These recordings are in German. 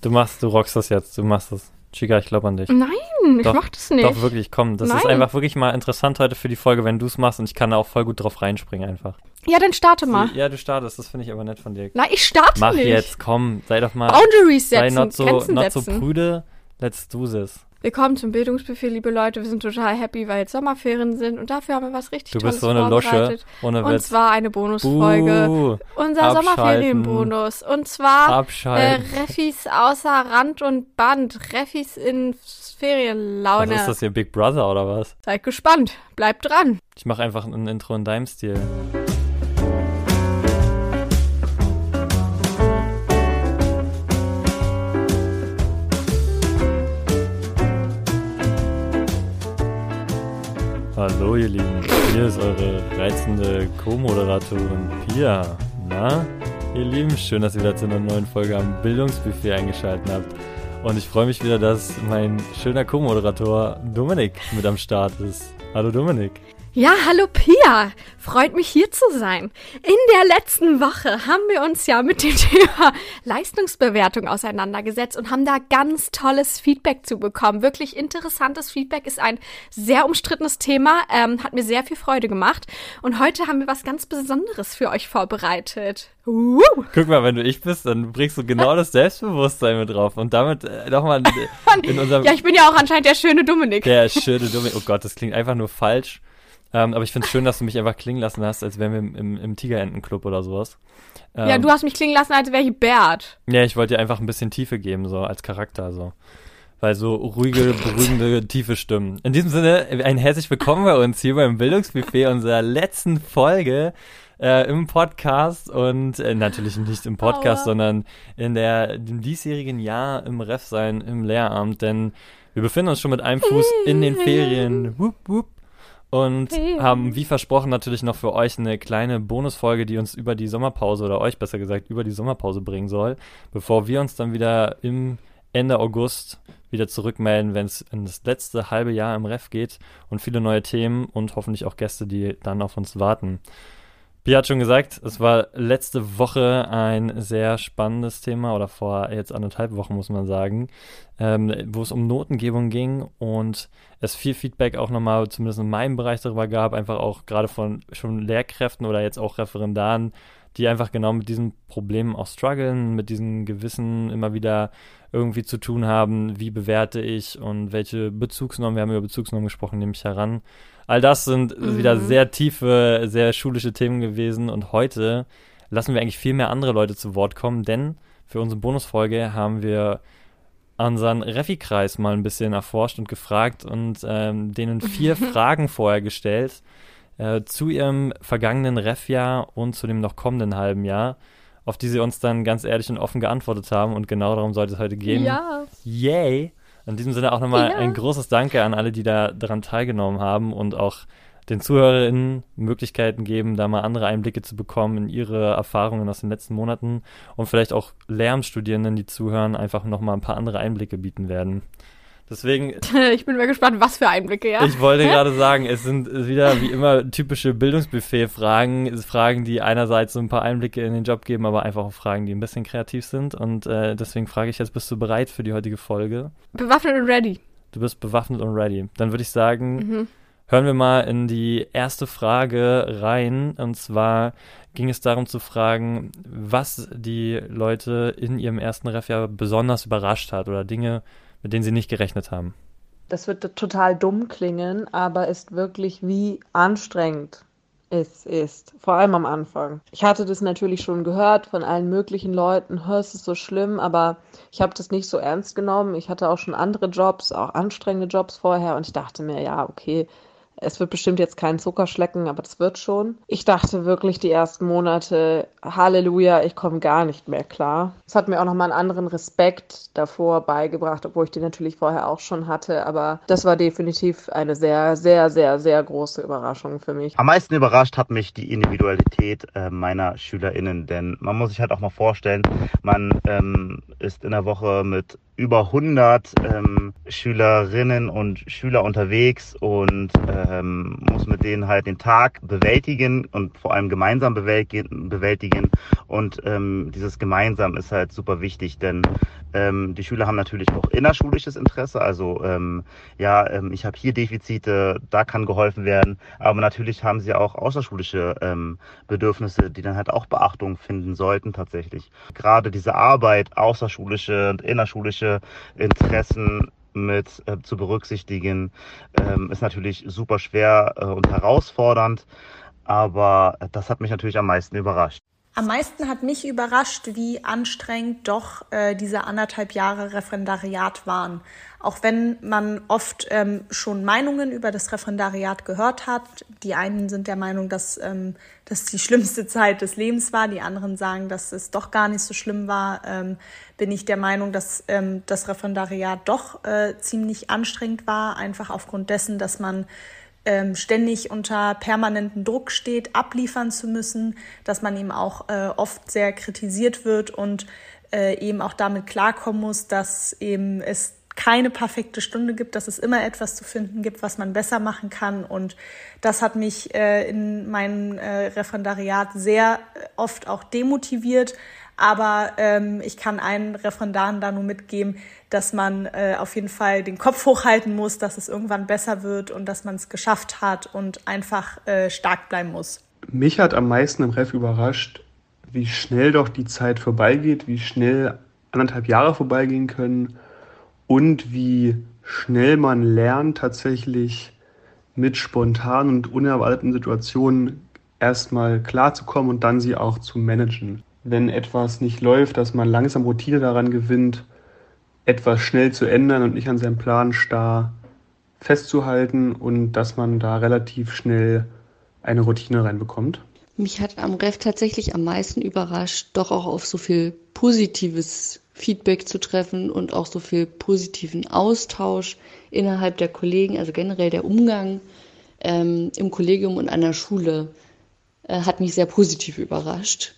Du machst, du rockst das jetzt, du machst das. Chica, ich glaube an dich. Nein, ich Doch, mach das nicht. Doch, wirklich, komm. Das ist Nein. einfach wirklich mal interessant heute für die Folge, wenn du es machst und ich kann da auch voll gut drauf reinspringen einfach. Ja, dann starte mal. Ja, du startest, das finde ich aber nett von dir. Nein, ich starte Mach nicht. jetzt, komm, sei doch mal, Boundaries sei setzen, not so, Grenzen not so setzen. prüde, let's do this. Willkommen zum Bildungsbuffet, liebe Leute. Wir sind total happy, weil jetzt Sommerferien sind und dafür haben wir was richtig Du Tolles bist so eine vorbereitet. ohne Und Witz. zwar eine Bonusfolge. Buh, Unser abschalten. Sommerferienbonus. Und zwar äh. Reffis außer Rand und Band. Reffis in Was Ferienlaune. ist das hier, Big Brother oder was? Seid gespannt. Bleibt dran. Ich mache einfach ein Intro in deinem Stil. Hallo ihr Lieben, hier ist eure reizende Co-Moderatorin Pia. Na, ihr Lieben, schön, dass ihr wieder zu einer neuen Folge am Bildungsbuffet eingeschaltet habt. Und ich freue mich wieder, dass mein schöner Co-Moderator Dominik mit am Start ist. Hallo Dominik. Ja, hallo Pia. Freut mich hier zu sein. In der letzten Woche haben wir uns ja mit dem Thema Leistungsbewertung auseinandergesetzt und haben da ganz tolles Feedback zu bekommen. Wirklich interessantes Feedback ist ein sehr umstrittenes Thema, ähm, hat mir sehr viel Freude gemacht. Und heute haben wir was ganz Besonderes für euch vorbereitet. Uh. Guck mal, wenn du ich bist, dann bringst du genau das Selbstbewusstsein mit drauf. Und damit äh, nochmal in unserem... Ja, ich bin ja auch anscheinend der schöne Dominik. Der schöne Dominik. Oh Gott, das klingt einfach nur falsch. Ähm, aber ich finde es schön, dass du mich einfach klingen lassen hast, als wären wir im, im, im Tigerentenclub oder sowas. Ähm, Ja, du hast mich klingen lassen, als wäre ich Bert. Ja, ich wollte dir einfach ein bisschen Tiefe geben, so als Charakter, so. Weil so ruhige, beruhigende, tiefe Stimmen. In diesem Sinne, ein herzlich willkommen bei uns hier beim Bildungsbuffet unserer letzten Folge äh, im Podcast und äh, natürlich nicht im Podcast, Aua. sondern in der im diesjährigen Jahr im Ref sein, im Lehramt, denn wir befinden uns schon mit einem Fuß in den Ferien. Wupp, wupp. Und haben, wie versprochen, natürlich noch für euch eine kleine Bonusfolge, die uns über die Sommerpause oder euch besser gesagt über die Sommerpause bringen soll, bevor wir uns dann wieder im Ende August wieder zurückmelden, wenn es in das letzte halbe Jahr im Ref geht und viele neue Themen und hoffentlich auch Gäste, die dann auf uns warten. Pia hat schon gesagt, es war letzte Woche ein sehr spannendes Thema oder vor jetzt anderthalb Wochen muss man sagen, ähm, wo es um Notengebung ging und es viel Feedback auch nochmal, zumindest in meinem Bereich darüber gab, einfach auch gerade von schon Lehrkräften oder jetzt auch Referendaren, die einfach genau mit diesen Problemen auch strugglen, mit diesen Gewissen immer wieder irgendwie zu tun haben, wie bewerte ich und welche Bezugsnormen, wir haben über Bezugsnormen gesprochen, nehme ich heran. All das sind Mhm. wieder sehr tiefe, sehr schulische Themen gewesen und heute lassen wir eigentlich viel mehr andere Leute zu Wort kommen, denn für unsere Bonusfolge haben wir unseren Refi-Kreis mal ein bisschen erforscht und gefragt und ähm, denen vier Fragen vorher gestellt äh, zu ihrem vergangenen Ref-Jahr und zu dem noch kommenden halben Jahr, auf die sie uns dann ganz ehrlich und offen geantwortet haben und genau darum sollte es heute gehen. Ja. Yay! In diesem Sinne auch nochmal Ja. ein großes Danke an alle, die da daran teilgenommen haben und auch den ZuhörerInnen Möglichkeiten geben, da mal andere Einblicke zu bekommen in ihre Erfahrungen aus den letzten Monaten und vielleicht auch Lehramtsstudierenden, die zuhören, einfach nochmal ein paar andere Einblicke bieten werden. Deswegen, Ich bin mal gespannt, was für Einblicke, ja? ich wollte gerade sagen, es sind wieder wie immer typische Bildungsbuffet-Fragen, Fragen, die einerseits so ein paar Einblicke in den Job geben, aber einfach auch Fragen, die ein bisschen kreativ sind. Und äh, deswegen frage ich jetzt, bist du bereit für die heutige Folge? Bewaffnet und ready. Du bist bewaffnet und ready. Dann würde ich sagen, Mhm. hören wir mal in die erste Frage rein. Und zwar ging es darum zu fragen, was die Leute in ihrem ersten Refjahr besonders überrascht hat oder Dinge, mit denen sie nicht gerechnet haben. Das wird total dumm klingen, aber ist wirklich wie anstrengend es ist. Vor allem am Anfang. Ich hatte das natürlich schon gehört von allen möglichen Leuten, "Hör, es ist so schlimm, aber ich habe das nicht so ernst genommen. Ich hatte auch schon andere Jobs, auch anstrengende Jobs vorher und ich dachte mir, ja, okay, es wird bestimmt jetzt kein Zuckerschlecken, aber das wird schon. Ich dachte wirklich die ersten Monate, Halleluja, ich komme gar nicht mehr klar. Es hat mir auch nochmal einen anderen Respekt davor beigebracht, obwohl ich den natürlich vorher auch schon hatte. Aber das war definitiv eine sehr, sehr, sehr, sehr große Überraschung für mich. Am meisten überrascht hat mich die Individualität äh, meiner SchülerInnen, denn man muss sich halt auch mal vorstellen, man ähm, ist in der Woche mit über 100 ähm, Schülerinnen und Schüler unterwegs und ähm, muss mit denen halt den Tag bewältigen und vor allem gemeinsam bewältigen. Und ähm, dieses gemeinsam ist halt super wichtig, denn ähm, die Schüler haben natürlich auch innerschulisches Interesse. Also ähm, ja, ähm, ich habe hier Defizite, da kann geholfen werden. Aber natürlich haben sie auch außerschulische ähm, Bedürfnisse, die dann halt auch Beachtung finden sollten tatsächlich. Gerade diese Arbeit, außerschulische und innerschulische Interessen mit äh, zu berücksichtigen, ähm, ist natürlich super schwer äh, und herausfordernd. Aber das hat mich natürlich am meisten überrascht. Am meisten hat mich überrascht, wie anstrengend doch äh, diese anderthalb Jahre Referendariat waren. Auch wenn man oft ähm, schon Meinungen über das Referendariat gehört hat. Die einen sind der Meinung, dass ähm, das die schlimmste Zeit des Lebens war. Die anderen sagen, dass es doch gar nicht so schlimm war. Ähm, bin ich der Meinung, dass ähm, das Referendariat doch äh, ziemlich anstrengend war. Einfach aufgrund dessen, dass man ähm, ständig unter permanenten Druck steht, abliefern zu müssen, dass man ihm auch äh, oft sehr kritisiert wird und äh, eben auch damit klarkommen muss, dass eben es keine perfekte Stunde gibt, dass es immer etwas zu finden gibt, was man besser machen kann. Und das hat mich äh, in meinem äh, Referendariat sehr oft auch demotiviert, aber ähm, ich kann allen Referendaren da nur mitgeben, dass man äh, auf jeden Fall den Kopf hochhalten muss, dass es irgendwann besser wird und dass man es geschafft hat und einfach äh, stark bleiben muss. Mich hat am meisten im Ref überrascht, wie schnell doch die Zeit vorbeigeht, wie schnell anderthalb Jahre vorbeigehen können und wie schnell man lernt, tatsächlich mit spontanen und unerwarteten Situationen erstmal klarzukommen und dann sie auch zu managen wenn etwas nicht läuft, dass man langsam Routine daran gewinnt, etwas schnell zu ändern und nicht an seinem Plan starr festzuhalten und dass man da relativ schnell eine Routine reinbekommt. Mich hat am Ref tatsächlich am meisten überrascht, doch auch auf so viel positives Feedback zu treffen und auch so viel positiven Austausch innerhalb der Kollegen, also generell der Umgang ähm, im Kollegium und an der Schule äh, hat mich sehr positiv überrascht.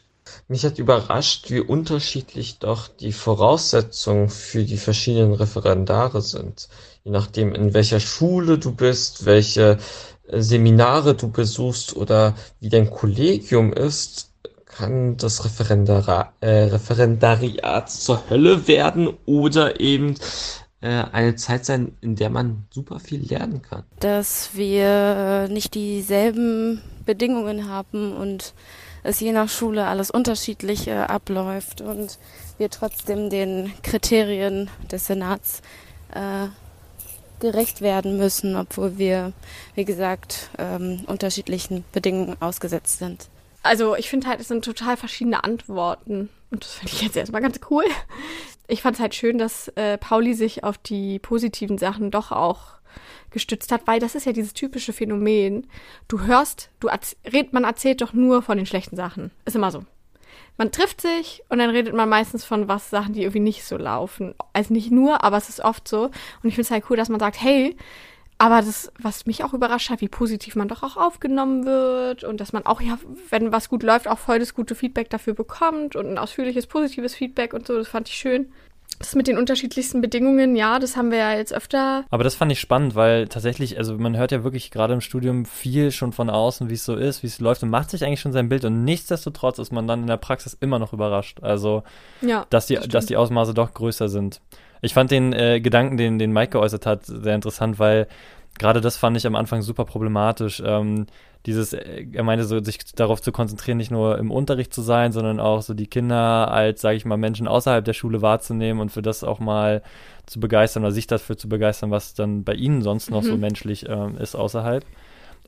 Mich hat überrascht, wie unterschiedlich doch die Voraussetzungen für die verschiedenen Referendare sind. Je nachdem, in welcher Schule du bist, welche äh, Seminare du besuchst oder wie dein Kollegium ist, kann das Referendar äh, Referendariat zur Hölle werden oder eben äh, eine Zeit sein, in der man super viel lernen kann. Dass wir nicht dieselben Bedingungen haben und es je nach Schule alles unterschiedlich äh, abläuft und wir trotzdem den Kriterien des Senats äh, gerecht werden müssen, obwohl wir, wie gesagt, ähm, unterschiedlichen Bedingungen ausgesetzt sind. Also ich finde halt, es sind total verschiedene Antworten. Und das finde ich jetzt erstmal ganz cool. Ich fand es halt schön, dass äh, Pauli sich auf die positiven Sachen doch auch gestützt hat, weil das ist ja dieses typische Phänomen. Du hörst, du red, man erzählt doch nur von den schlechten Sachen. Ist immer so. Man trifft sich und dann redet man meistens von was Sachen, die irgendwie nicht so laufen. Also nicht nur, aber es ist oft so. Und ich finde es halt cool, dass man sagt, hey, aber das, was mich auch überrascht hat, wie positiv man doch auch aufgenommen wird und dass man auch, ja, wenn was gut läuft, auch voll das gute Feedback dafür bekommt und ein ausführliches, positives Feedback und so, das fand ich schön. Das mit den unterschiedlichsten Bedingungen, ja, das haben wir ja jetzt öfter. Aber das fand ich spannend, weil tatsächlich, also man hört ja wirklich gerade im Studium viel schon von außen, wie es so ist, wie es läuft und macht sich eigentlich schon sein Bild und nichtsdestotrotz ist man dann in der Praxis immer noch überrascht. Also, ja, dass die, das dass die Ausmaße doch größer sind. Ich fand den äh, Gedanken, den, den Mike geäußert hat, sehr interessant, weil gerade das fand ich am Anfang super problematisch. Ähm, dieses, äh, er meinte so, sich darauf zu konzentrieren, nicht nur im Unterricht zu sein, sondern auch so die Kinder als, sage ich mal, Menschen außerhalb der Schule wahrzunehmen und für das auch mal zu begeistern oder sich dafür zu begeistern, was dann bei ihnen sonst noch mhm. so menschlich ähm, ist außerhalb.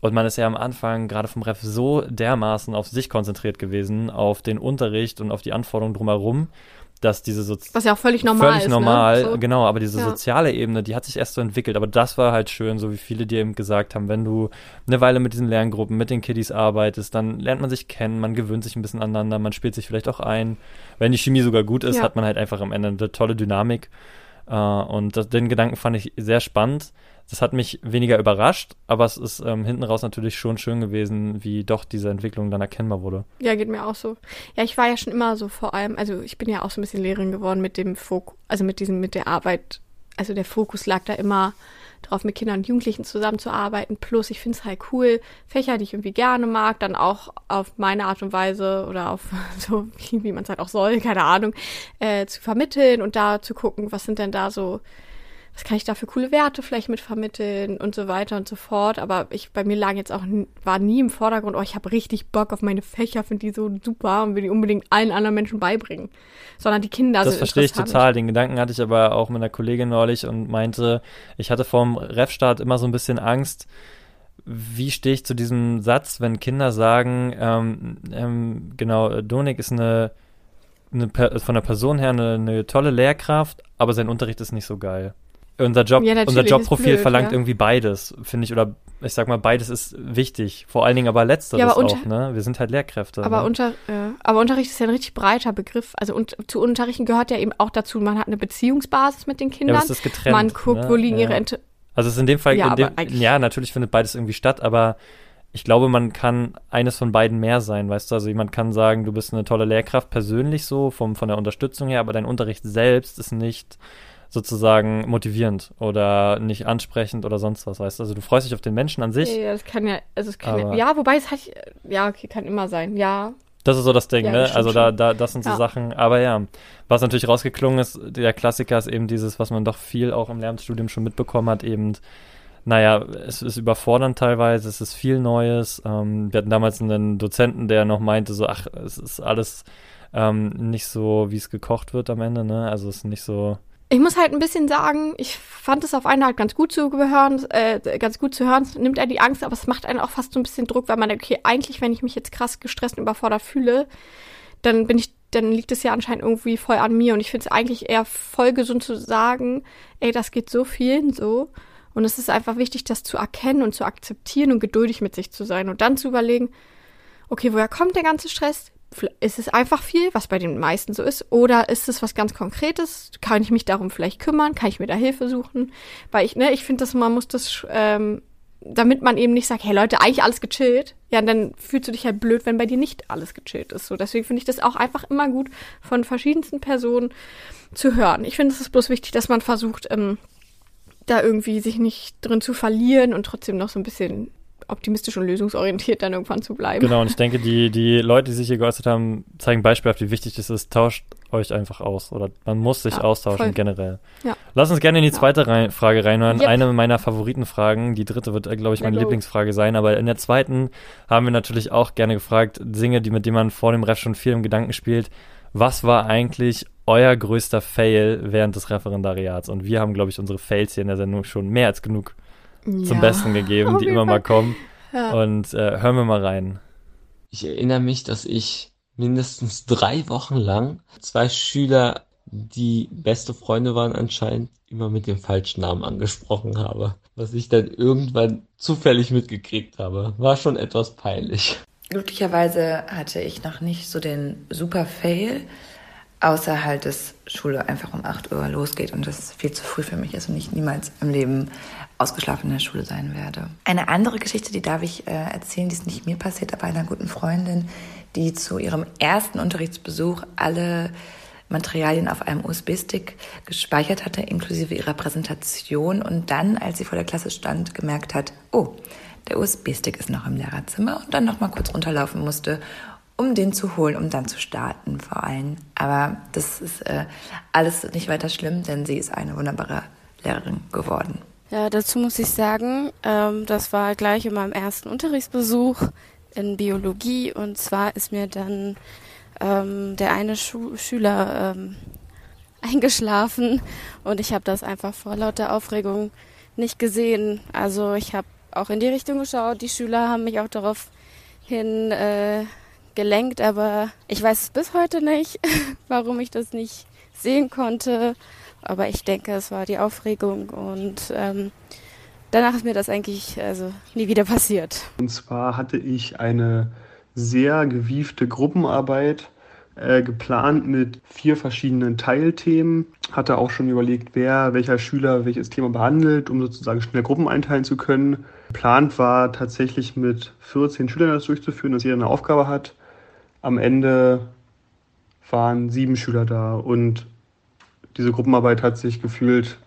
Und man ist ja am Anfang gerade vom Ref so dermaßen auf sich konzentriert gewesen, auf den Unterricht und auf die Anforderungen drumherum dass diese so was ja auch völlig normal völlig ist, ne? normal ne? so. genau aber diese ja. soziale Ebene die hat sich erst so entwickelt aber das war halt schön so wie viele dir eben gesagt haben wenn du eine Weile mit diesen Lerngruppen mit den Kiddies arbeitest dann lernt man sich kennen man gewöhnt sich ein bisschen aneinander man spielt sich vielleicht auch ein wenn die Chemie sogar gut ist ja. hat man halt einfach am Ende eine tolle Dynamik und das, den Gedanken fand ich sehr spannend. Das hat mich weniger überrascht, aber es ist ähm, hinten raus natürlich schon schön gewesen, wie doch diese Entwicklung dann erkennbar wurde. Ja, geht mir auch so. Ja, ich war ja schon immer so vor allem, also ich bin ja auch so ein bisschen Lehrerin geworden mit dem Fokus, also mit diesem, mit der Arbeit, also der Fokus lag da immer drauf, mit Kindern und Jugendlichen zusammenzuarbeiten. Plus, ich finde es halt cool, Fächer, die ich irgendwie gerne mag, dann auch auf meine Art und Weise oder auf so, wie man es halt auch soll, keine Ahnung, äh, zu vermitteln und da zu gucken, was sind denn da so was kann ich da für coole Werte vielleicht mit vermitteln und so weiter und so fort. Aber ich, bei mir lagen jetzt auch, war nie im Vordergrund, oh, ich habe richtig Bock auf meine Fächer, finde die so super und will die unbedingt allen anderen Menschen beibringen. Sondern die Kinder das sind Das verstehe ich total. Den Gedanken hatte ich aber auch mit einer Kollegin neulich und meinte, ich hatte vorm Refstart immer so ein bisschen Angst, wie stehe ich zu diesem Satz, wenn Kinder sagen, ähm, ähm, genau, Donik ist eine, eine von der Person her eine, eine tolle Lehrkraft, aber sein Unterricht ist nicht so geil unser Job, ja, unser Jobprofil blöd, verlangt ja. irgendwie beides, finde ich, oder ich sag mal, beides ist wichtig. Vor allen Dingen aber letzteres ja, aber auch, ne? Wir sind halt Lehrkräfte. Aber, ne? unter, aber Unterricht ist ja ein richtig breiter Begriff. Also und, zu Unterrichten gehört ja eben auch dazu, man hat eine Beziehungsbasis mit den Kindern. Ja, ist getrennt, man guckt, ne? wo liegen ihre Inter Also es ist in dem Fall, ja, dem, ja, natürlich findet beides irgendwie statt, aber ich glaube, man kann eines von beiden mehr sein, weißt du? Also jemand kann sagen, du bist eine tolle Lehrkraft persönlich so, vom, von der Unterstützung her, aber dein Unterricht selbst ist nicht sozusagen motivierend oder nicht ansprechend oder sonst was, weißt du? Also du freust dich auf den Menschen an sich. Ja, das kann ja, also es kann ja, ja, wobei es halt, ja, okay, kann immer sein, ja. Das ist so das Ding, ja, ne? Also da, da, das sind so ja. Sachen, aber ja, was natürlich rausgeklungen ist, der Klassiker ist eben dieses, was man doch viel auch im Lehramtsstudium schon mitbekommen hat, eben naja, es ist überfordernd teilweise, es ist viel Neues. Ähm, wir hatten damals einen Dozenten, der noch meinte, so, ach, es ist alles ähm, nicht so, wie es gekocht wird am Ende, ne? Also es ist nicht so, ich muss halt ein bisschen sagen, ich fand es auf eine Art ganz gut zu hören, äh, ganz gut zu hören, nimmt er die Angst, aber es macht einen auch fast so ein bisschen Druck, weil man denkt, okay, eigentlich, wenn ich mich jetzt krass gestresst und überfordert fühle, dann bin ich, dann liegt es ja anscheinend irgendwie voll an mir und ich finde es eigentlich eher voll gesund zu sagen, ey, das geht so vielen so. Und es ist einfach wichtig, das zu erkennen und zu akzeptieren und geduldig mit sich zu sein und dann zu überlegen, okay, woher kommt der ganze Stress? Ist es einfach viel, was bei den meisten so ist, oder ist es was ganz Konkretes? Kann ich mich darum vielleicht kümmern? Kann ich mir da Hilfe suchen? Weil ich, ne, ich finde, dass man muss das, ähm, damit man eben nicht sagt, hey Leute, eigentlich alles gechillt, ja, dann fühlst du dich halt blöd, wenn bei dir nicht alles gechillt ist. So, deswegen finde ich das auch einfach immer gut, von verschiedensten Personen zu hören. Ich finde, es ist bloß wichtig, dass man versucht, ähm, da irgendwie sich nicht drin zu verlieren und trotzdem noch so ein bisschen optimistisch und lösungsorientiert dann irgendwann zu bleiben. Genau, und ich denke, die, die Leute, die sich hier geäußert haben, zeigen beispielhaft, wie wichtig es ist. Tauscht euch einfach aus. Oder man muss sich ja, austauschen voll. generell. Ja. Lass uns gerne in die zweite ja. rein, Frage reinhören. Yep. Eine meiner Favoritenfragen. Die dritte wird, äh, glaube ich, meine ja, Lieblingsfrage sein. Aber in der zweiten haben wir natürlich auch gerne gefragt, Dinge, die mit denen man vor dem Ref schon viel im Gedanken spielt. Was war eigentlich euer größter Fail während des Referendariats? Und wir haben, glaube ich, unsere Fails hier in der Sendung schon mehr als genug ja. zum Besten gegeben, die immer mal kommen. Ja. Und äh, hören wir mal rein. Ich erinnere mich, dass ich mindestens drei Wochen lang zwei Schüler, die beste Freunde waren anscheinend, immer mit dem falschen Namen angesprochen habe. Was ich dann irgendwann zufällig mitgekriegt habe. War schon etwas peinlich. Glücklicherweise hatte ich noch nicht so den super Fail, außer halt, dass Schule einfach um 8 Uhr losgeht und das viel zu früh für mich ist und ich niemals im Leben ausgeschlafen in der Schule sein werde. Eine andere Geschichte, die darf ich äh, erzählen, die ist nicht mir passiert, aber einer guten Freundin, die zu ihrem ersten Unterrichtsbesuch alle Materialien auf einem USB-Stick gespeichert hatte, inklusive ihrer Präsentation und dann, als sie vor der Klasse stand, gemerkt hat, oh, der USB-Stick ist noch im Lehrerzimmer und dann noch mal kurz runterlaufen musste, um den zu holen, um dann zu starten vor allem. Aber das ist äh, alles nicht weiter schlimm, denn sie ist eine wunderbare Lehrerin geworden. Ja, dazu muss ich sagen, ähm, das war gleich in meinem ersten Unterrichtsbesuch in Biologie und zwar ist mir dann ähm, der eine Schu Schüler ähm, eingeschlafen und ich habe das einfach vor lauter Aufregung nicht gesehen. Also ich habe auch in die Richtung geschaut, die Schüler haben mich auch darauf hin äh, gelenkt, aber ich weiß bis heute nicht, warum ich das nicht sehen konnte. Aber ich denke, es war die Aufregung und ähm, danach ist mir das eigentlich also nie wieder passiert. Und zwar hatte ich eine sehr gewiefte Gruppenarbeit äh, geplant mit vier verschiedenen Teilthemen. Hatte auch schon überlegt, wer, welcher Schüler welches Thema behandelt, um sozusagen schnell Gruppen einteilen zu können. Geplant war tatsächlich mit 14 Schülern das durchzuführen, dass jeder eine Aufgabe hat. Am Ende waren sieben Schüler da und diese Gruppenarbeit hat sich gefühlt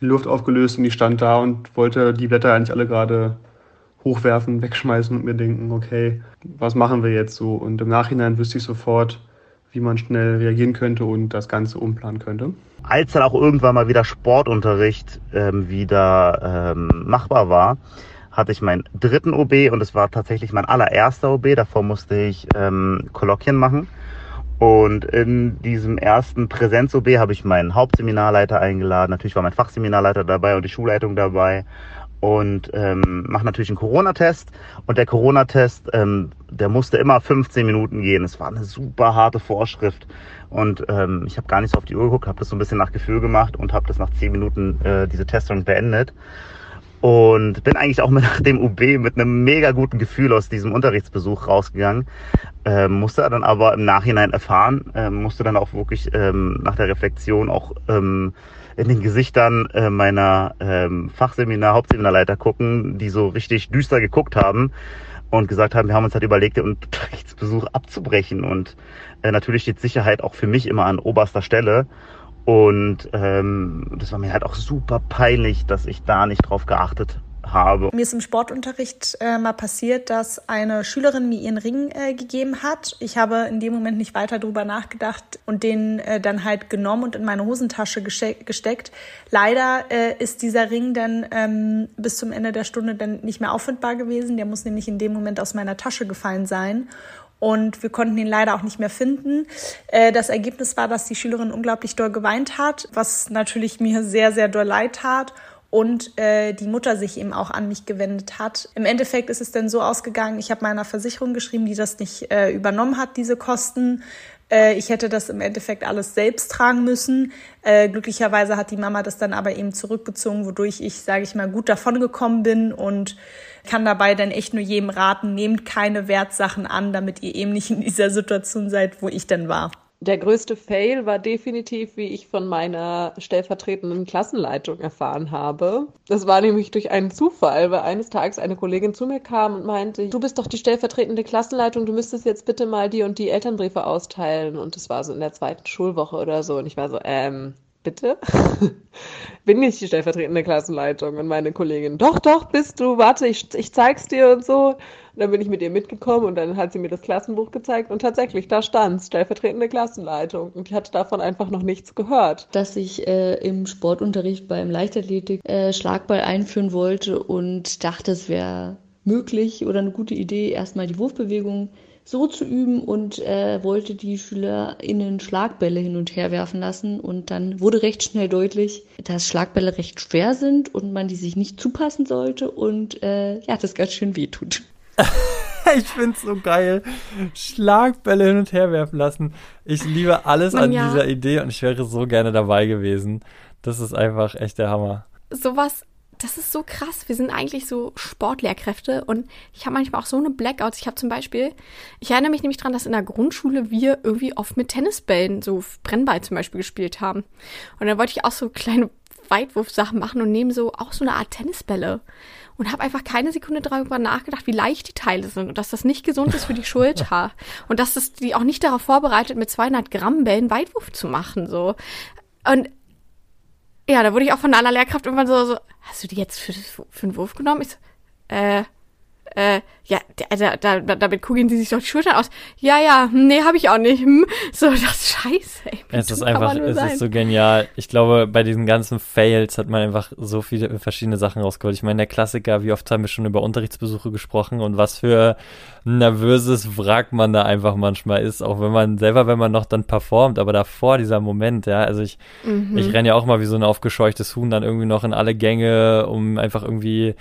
die Luft aufgelöst und die stand da und wollte die Blätter eigentlich alle gerade hochwerfen, wegschmeißen und mir denken, okay, was machen wir jetzt so? Und im Nachhinein wüsste ich sofort, wie man schnell reagieren könnte und das Ganze umplanen könnte. Als dann auch irgendwann mal wieder Sportunterricht ähm, wieder ähm, machbar war, hatte ich meinen dritten OB und es war tatsächlich mein allererster OB. Davor musste ich ähm, Kolloquien machen. Und in diesem ersten Präsenz-OB habe ich meinen Hauptseminarleiter eingeladen. Natürlich war mein Fachseminarleiter dabei und die Schulleitung dabei. Und ähm, mache natürlich einen Corona-Test. Und der Corona-Test, ähm, der musste immer 15 Minuten gehen. Es war eine super harte Vorschrift. Und ähm, ich habe gar nicht so auf die Uhr geguckt, habe das so ein bisschen nach Gefühl gemacht und habe das nach 10 Minuten äh, diese Testung beendet. Und bin eigentlich auch mit dem UB mit einem mega guten Gefühl aus diesem Unterrichtsbesuch rausgegangen. Ähm, musste dann aber im Nachhinein erfahren, ähm, musste dann auch wirklich ähm, nach der Reflexion auch ähm, in den Gesichtern äh, meiner ähm, Fachseminar, Hauptseminarleiter gucken, die so richtig düster geguckt haben und gesagt haben, wir haben uns halt überlegt, den Unterrichtsbesuch abzubrechen. Und äh, natürlich steht Sicherheit auch für mich immer an oberster Stelle. Und ähm, das war mir halt auch super peinlich, dass ich da nicht drauf geachtet habe. Mir ist im Sportunterricht äh, mal passiert, dass eine Schülerin mir ihren Ring äh, gegeben hat. Ich habe in dem Moment nicht weiter drüber nachgedacht und den äh, dann halt genommen und in meine Hosentasche gesteckt. Leider äh, ist dieser Ring dann ähm, bis zum Ende der Stunde dann nicht mehr auffindbar gewesen. Der muss nämlich in dem Moment aus meiner Tasche gefallen sein und wir konnten ihn leider auch nicht mehr finden. Äh, das Ergebnis war, dass die Schülerin unglaublich doll geweint hat, was natürlich mir sehr, sehr doll leid tat und äh, die Mutter sich eben auch an mich gewendet hat. Im Endeffekt ist es dann so ausgegangen, ich habe meiner Versicherung geschrieben, die das nicht äh, übernommen hat, diese Kosten. Äh, ich hätte das im Endeffekt alles selbst tragen müssen. Äh, glücklicherweise hat die Mama das dann aber eben zurückgezogen, wodurch ich, sage ich mal, gut davongekommen bin und kann dabei dann echt nur jedem raten, nehmt keine Wertsachen an, damit ihr eben nicht in dieser Situation seid, wo ich dann war. Der größte Fail war definitiv, wie ich von meiner stellvertretenden Klassenleitung erfahren habe. Das war nämlich durch einen Zufall, weil eines Tages eine Kollegin zu mir kam und meinte, du bist doch die stellvertretende Klassenleitung, du müsstest jetzt bitte mal die und die Elternbriefe austeilen. Und das war so in der zweiten Schulwoche oder so. Und ich war so, ähm, bitte? Bin nicht die stellvertretende Klassenleitung und meine Kollegin, doch, doch, bist du, warte, ich, ich zeig's dir und so. Und dann bin ich mit ihr mitgekommen und dann hat sie mir das Klassenbuch gezeigt und tatsächlich, da stand stellvertretende Klassenleitung und ich hatte davon einfach noch nichts gehört. Dass ich äh, im Sportunterricht beim Leichtathletik äh, Schlagball einführen wollte und dachte, es wäre möglich oder eine gute Idee, erstmal die Wurfbewegung so zu üben und äh, wollte die SchülerInnen Schlagbälle hin und her werfen lassen. Und dann wurde recht schnell deutlich, dass Schlagbälle recht schwer sind und man die sich nicht zupassen sollte und äh, ja, das ganz schön wehtut. ich find's so geil. Schlagbälle hin und her werfen lassen. Ich liebe alles Man, an ja. dieser Idee und ich wäre so gerne dabei gewesen. Das ist einfach echt der Hammer. Sowas das ist so krass. Wir sind eigentlich so Sportlehrkräfte und ich habe manchmal auch so eine Blackouts. Ich habe zum Beispiel, ich erinnere mich nämlich daran, dass in der Grundschule wir irgendwie oft mit Tennisbällen, so Brennball zum Beispiel, gespielt haben. Und dann wollte ich auch so kleine Weitwurfsachen machen und nehme so auch so eine Art Tennisbälle und habe einfach keine Sekunde darüber nachgedacht, wie leicht die Teile sind und dass das nicht gesund ist für die Schulter und dass das die auch nicht darauf vorbereitet, mit 200 Gramm Bällen Weitwurf zu machen so. Und ja, da wurde ich auch von einer Lehrkraft irgendwann so, so hast du die jetzt für, für einen Wurf genommen? Ich so, äh, äh, ja, da, da, da, damit kugeln sie sich doch die Schultern aus. Ja, ja, nee, habe ich auch nicht. Hm. So, das ist scheiße. Ey. Es ist einfach, es sein. ist so genial. Ich glaube, bei diesen ganzen Fails hat man einfach so viele verschiedene Sachen rausgeholt. Ich meine, der Klassiker, wie oft haben wir schon über Unterrichtsbesuche gesprochen und was für ein nervöses Wrack man da einfach manchmal ist, auch wenn man selber, wenn man noch dann performt, aber davor dieser Moment, ja, also ich, mhm. ich renne ja auch mal wie so ein aufgescheuchtes Huhn dann irgendwie noch in alle Gänge, um einfach irgendwie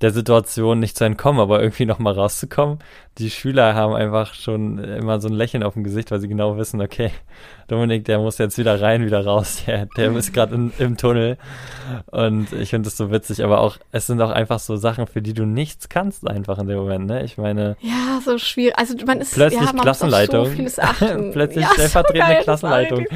der Situation nicht zu entkommen, aber irgendwie nochmal rauszukommen. Die Schüler haben einfach schon immer so ein Lächeln auf dem Gesicht, weil sie genau wissen, okay, Dominik, der muss jetzt wieder rein, wieder raus, der, der ist gerade im Tunnel. Und ich finde das so witzig, aber auch, es sind auch einfach so Sachen, für die du nichts kannst einfach in dem Moment, ne? Ich meine. Ja, so schwierig. Also man ist plötzlich ja, man Klassenleitung. So vieles achten. plötzlich ja, stellvertretende so Klassenleitung.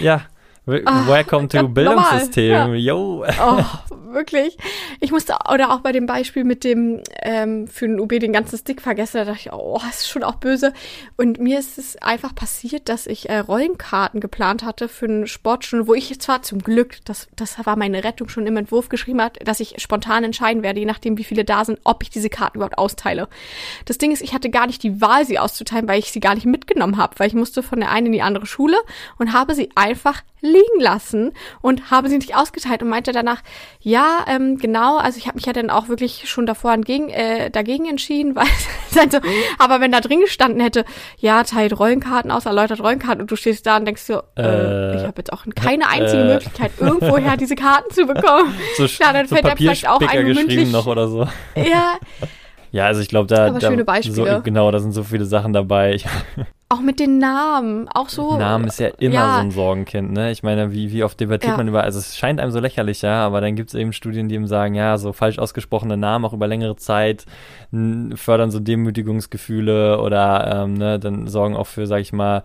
Ja, Ah, Welcome to ja, Bildungssystem. Yo. Oh, wirklich. Ich musste, oder auch bei dem Beispiel mit dem, ähm, für den UB den ganzen Stick vergessen, da dachte ich, oh, das ist schon auch böse. Und mir ist es einfach passiert, dass ich äh, Rollenkarten geplant hatte für eine Sportstunde, wo ich zwar zum Glück, das, das war meine Rettung, schon im Entwurf geschrieben hat, dass ich spontan entscheiden werde, je nachdem, wie viele da sind, ob ich diese Karten überhaupt austeile. Das Ding ist, ich hatte gar nicht die Wahl, sie auszuteilen, weil ich sie gar nicht mitgenommen habe, weil ich musste von der einen in die andere Schule und habe sie einfach liegen lassen und habe sie nicht ausgeteilt und meinte danach, ja, ähm, genau, also ich habe mich ja dann auch wirklich schon davor entgegen, äh, dagegen entschieden, weil also, aber wenn da drin gestanden hätte, ja, teilt Rollenkarten aus, erläutert Rollenkarten und du stehst da und denkst so, äh, Äh, ich habe jetzt auch keine einzige äh. Möglichkeit, irgendwoher diese Karten zu bekommen. So, ja, dann so fällt da vielleicht auch ein mündlich. noch oder so. Ja, Ja, also ich glaube, da, Aber da schöne Beispiele. So, genau, da sind so viele Sachen dabei. Auch mit den Namen, auch so. Namen ist ja immer ja. so ein Sorgenkind, ne? Ich meine, wie, wie oft debattiert Ja. man über, also es scheint einem so lächerlich, ja, aber dann gibt es eben Studien, die eben sagen, ja, so falsch ausgesprochene Namen auch über längere Zeit fördern so Demütigungsgefühle oder ähm, ne, dann sorgen auch für, sag ich mal,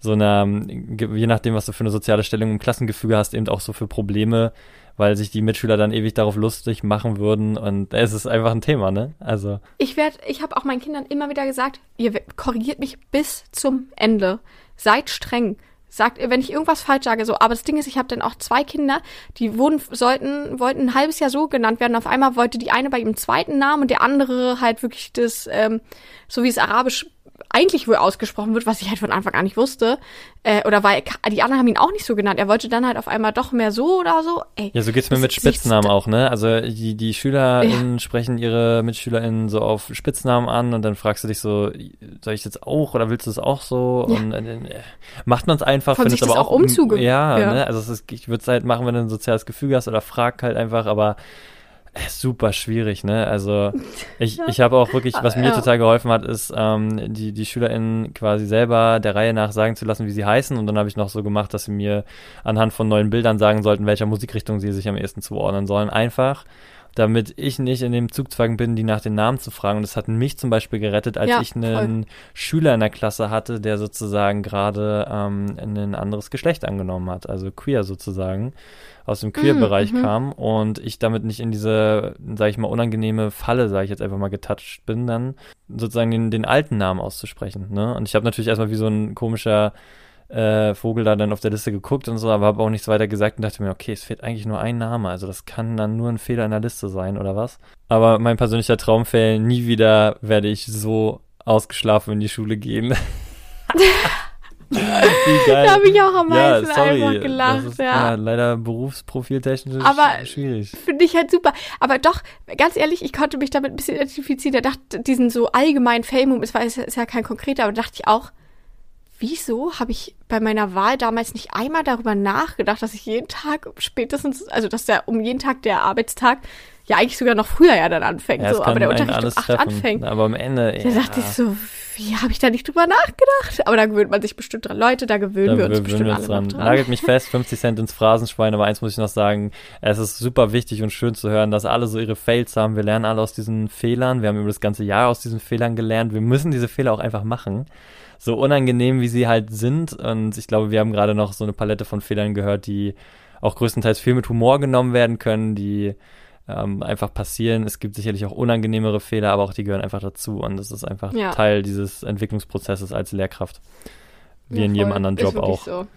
so eine, je nachdem, was du für eine soziale Stellung im Klassengefüge hast, eben auch so für Probleme, weil sich die Mitschüler dann ewig darauf lustig machen würden und es ist einfach ein Thema, ne? Also Ich werde, ich habe auch meinen Kindern immer wieder gesagt, ihr korrigiert mich bis zum Ende. Seid streng. Sagt, wenn ich irgendwas falsch sage, so. Aber das Ding ist, ich habe dann auch zwei Kinder, die wurden, sollten, wollten ein halbes Jahr so genannt werden. Auf einmal wollte die eine bei ihrem zweiten Namen und der andere halt wirklich das, ähm, so wie es arabisch eigentlich wohl ausgesprochen wird, was ich halt von Anfang an nicht wusste. Äh, oder weil die anderen haben ihn auch nicht so genannt. Er wollte dann halt auf einmal doch mehr so oder so. Ey, Ja, so geht's mir mit Spitznamen auch, ne? Also die, die SchülerInnen sprechen ihre MitschülerInnen so auf Spitznamen an und dann fragst du dich so, soll ich jetzt auch oder willst du es auch so? Ja. Und äh, macht man es einfach, findet sich aber auch auch umzuge- Ja, ja. ne? Also es ist, ich würde es halt machen, wenn du ein soziales Gefüge hast oder frag halt einfach, aber super schwierig, ne? Also ich, ich habe auch wirklich, was mir total geholfen hat, ist, ähm, die, die SchülerInnen quasi selber der Reihe nach sagen zu lassen, wie sie heißen. Und dann habe ich noch so gemacht, dass sie mir anhand von neuen Bildern sagen sollten, welcher Musikrichtung sie sich am ehesten zuordnen sollen. Einfach, damit ich nicht in dem Zugzwang bin, die nach den Namen zu fragen. Und das hat mich zum Beispiel gerettet, als Ja, ich einen Schüler in der Klasse hatte, der sozusagen gerade ähm, ein anderes Geschlecht angenommen hat, also queer sozusagen aus dem Queer-Bereich mhm. kam und ich damit nicht in diese, sage ich mal, unangenehme Falle, sage ich jetzt einfach mal, getoucht bin, dann sozusagen den, den alten Namen auszusprechen. Ne? Und ich habe natürlich erstmal wie so ein komischer äh, Vogel da dann auf der Liste geguckt und so, aber habe auch nichts weiter gesagt und dachte mir, okay, es fehlt eigentlich nur ein Name, also das kann dann nur ein Fehler in der Liste sein oder was. Aber mein persönlicher Traumfall, nie wieder werde ich so ausgeschlafen in die Schule gehen. Da habe ich auch am ja, meisten sorry, einfach gelacht, ist, ja. leider berufsprofiltechnisch Aber- schwierig. Finde ich halt super. Aber doch, ganz ehrlich, ich konnte mich damit ein bisschen identifizieren. Der dachte, diesen so allgemeinen Fame, es war ist, ist ja kein konkreter, aber da dachte ich auch, wieso habe ich bei meiner Wahl damals nicht einmal darüber nachgedacht, dass ich jeden Tag spätestens, also dass der um jeden Tag der Arbeitstag ja eigentlich sogar noch früher ja dann anfängt, Ja, so, aber der Unterricht um acht treffen. anfängt. Aber am Ende, Da ja, dachte ich so, wie habe ich da nicht drüber nachgedacht? Aber da gewöhnt man sich bestimmt dran. Leute, da gewöhnen da wir uns bestimmt wir uns dran. dran. Nagelt mich fest, 50 Cent ins Phrasenschwein, aber eins muss ich noch sagen, es ist super wichtig und schön zu hören, dass alle so ihre Fails haben. Wir lernen alle aus diesen Fehlern, wir haben über das ganze Jahr aus diesen Fehlern gelernt. Wir müssen diese Fehler auch einfach machen. So unangenehm, wie sie halt sind. Und ich glaube, wir haben gerade noch so eine Palette von Fehlern gehört, die auch größtenteils viel mit Humor genommen werden können, die ähm, einfach passieren. Es gibt sicherlich auch unangenehmere Fehler, aber auch die gehören einfach dazu. Und das ist einfach Ja. Teil dieses Entwicklungsprozesses als Lehrkraft. Wie Ja, in jedem anderen Job auch. So.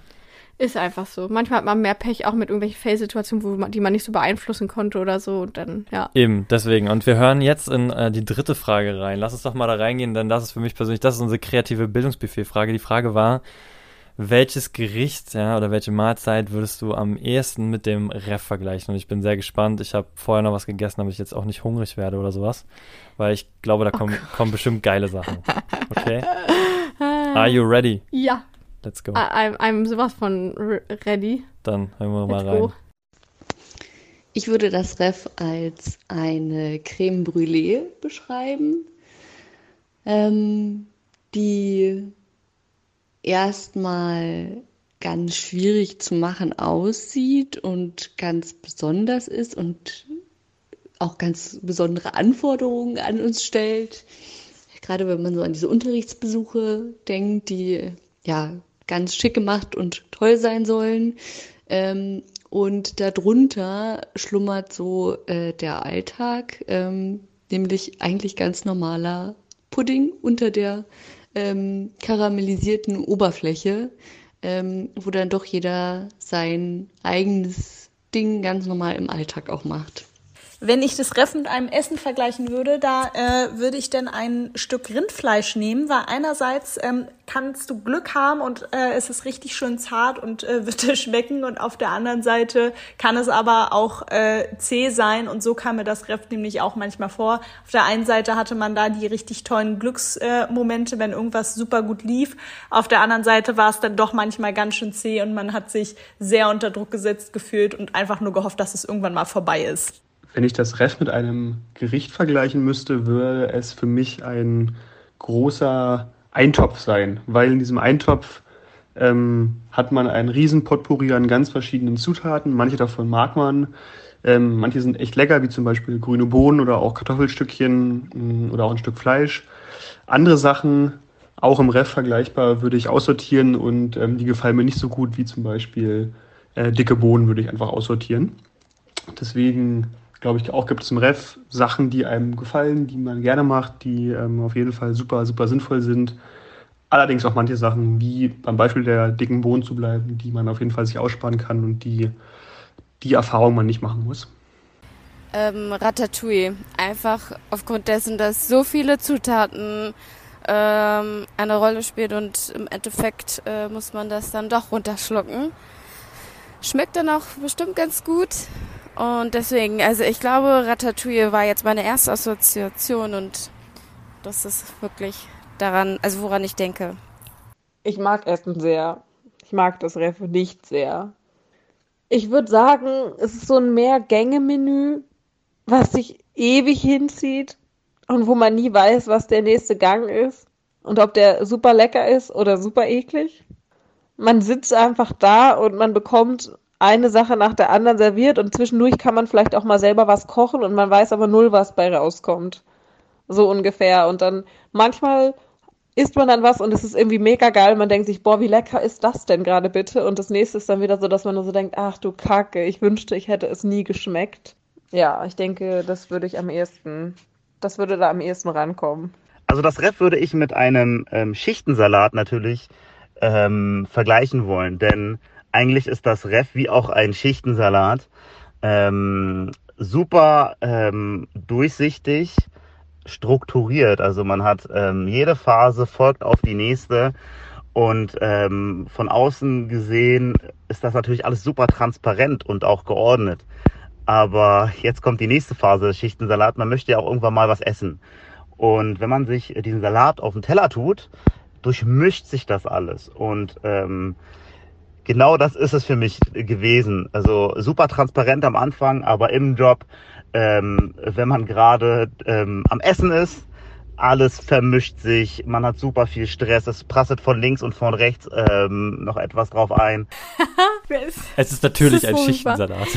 Ist einfach so. Manchmal hat man mehr Pech auch mit irgendwelchen Fail-Situationen, wo man, die man nicht so beeinflussen konnte oder so. Und dann, ja. Eben, deswegen. Und wir hören jetzt in äh, die dritte Frage rein. Lass uns doch mal da reingehen, denn das ist für mich persönlich, das ist unsere kreative Bildungsbuffet-Frage. Die Frage war, welches Gericht, ja, oder welche Mahlzeit würdest du am ehesten mit dem Ref vergleichen? Und ich bin sehr gespannt. Ich habe vorher noch was gegessen, damit ich jetzt auch nicht hungrig werde oder sowas. Weil ich glaube, da kommen, kommen bestimmt geile Sachen. Okay? Are you ready? Ja. Let's go. I- I'm, I'm sowas von re- ready. Dann hören wir mal Let's rein. go. Ich würde das Ref als eine Creme Brûlée beschreiben, ähm, die erstmal ganz schwierig zu machen aussieht und ganz besonders ist und auch ganz besondere Anforderungen an uns stellt. Gerade wenn man so an diese Unterrichtsbesuche denkt, die ja ganz schick gemacht und toll sein sollen. Ähm, und darunter schlummert so äh, der Alltag, ähm, nämlich eigentlich ganz normaler Pudding unter der ähm, karamellisierten Oberfläche, ähm, wo dann doch jeder sein eigenes Ding ganz normal im Alltag auch macht. Wenn ich das Ref mit einem Essen vergleichen würde, da äh, würde ich dann ein Stück Rindfleisch nehmen, weil einerseits ähm, kannst du Glück haben und äh, es ist richtig schön zart und äh, wird dir schmecken und auf der anderen Seite kann es aber auch äh, zäh sein und so kam mir das Ref nämlich auch manchmal vor. Auf der einen Seite hatte man da die richtig tollen Glücksmomente, äh, wenn irgendwas super gut lief. Auf der anderen Seite war es dann doch manchmal ganz schön zäh und man hat sich sehr unter Druck gesetzt gefühlt und einfach nur gehofft, dass es irgendwann mal vorbei ist. Wenn ich das Ref mit einem Gericht vergleichen müsste, würde es für mich ein großer Eintopf sein, weil in diesem Eintopf ähm, hat man einen riesen Potpourri an ganz verschiedenen Zutaten. Manche davon mag man, ähm, manche sind echt lecker, wie zum Beispiel grüne Bohnen oder auch Kartoffelstückchen mm, oder auch ein Stück Fleisch. Andere Sachen, auch im Ref vergleichbar, würde ich aussortieren und ähm, die gefallen mir nicht so gut wie zum Beispiel äh, dicke Bohnen würde ich einfach aussortieren. Deswegen glaube ich, auch gibt es im Ref Sachen, die einem gefallen, die man gerne macht, die ähm, auf jeden Fall super, super sinnvoll sind. Allerdings auch manche Sachen, wie beim Beispiel der dicken Bohnen zu bleiben, die man auf jeden Fall sich aussparen kann und die, die Erfahrung man nicht machen muss. Ähm, Ratatouille. Einfach aufgrund dessen, dass so viele Zutaten ähm, eine Rolle spielen und im Endeffekt äh, muss man das dann doch runterschlucken. Schmeckt dann auch bestimmt ganz gut. Und deswegen, also ich glaube, Ratatouille war jetzt meine erste Assoziation und das ist wirklich daran, also woran ich denke. Ich mag Essen sehr. Ich mag das Ref nicht sehr. Ich würde sagen, es ist so ein Mehrgänge-Menü, was sich ewig hinzieht und wo man nie weiß, was der nächste Gang ist und ob der super lecker ist oder super eklig. Man sitzt einfach da und man bekommt eine Sache nach der anderen serviert und zwischendurch kann man vielleicht auch mal selber was kochen und man weiß aber null, was bei rauskommt. So ungefähr. Und dann manchmal isst man dann was und es ist irgendwie mega geil. Man denkt sich, boah, wie lecker ist das denn gerade bitte? Und das nächste ist dann wieder so, dass man nur so denkt, ach du Kacke, ich wünschte, ich hätte es nie geschmeckt. Ja, ich denke, das würde ich am ehesten, das würde da am ehesten rankommen. Also das Ref würde ich mit einem ähm, Schichtensalat natürlich ähm, vergleichen wollen, denn eigentlich ist das Ref wie auch ein Schichtensalat. Ähm, super ähm, durchsichtig, strukturiert. Also man hat ähm, jede Phase folgt auf die nächste. Und ähm, von außen gesehen ist das natürlich alles super transparent und auch geordnet. Aber jetzt kommt die nächste Phase des Schichtensalat. Man möchte ja auch irgendwann mal was essen. Und wenn man sich diesen Salat auf den Teller tut, durchmischt sich das alles. Und ähm, genau das ist es für mich gewesen. Also super transparent am Anfang, aber im Job, ähm, wenn man gerade ähm, am Essen ist, alles vermischt sich, man hat super viel Stress, es prasselt von links und von rechts ähm, noch etwas drauf ein. es ist natürlich ist ein Schichtensalat.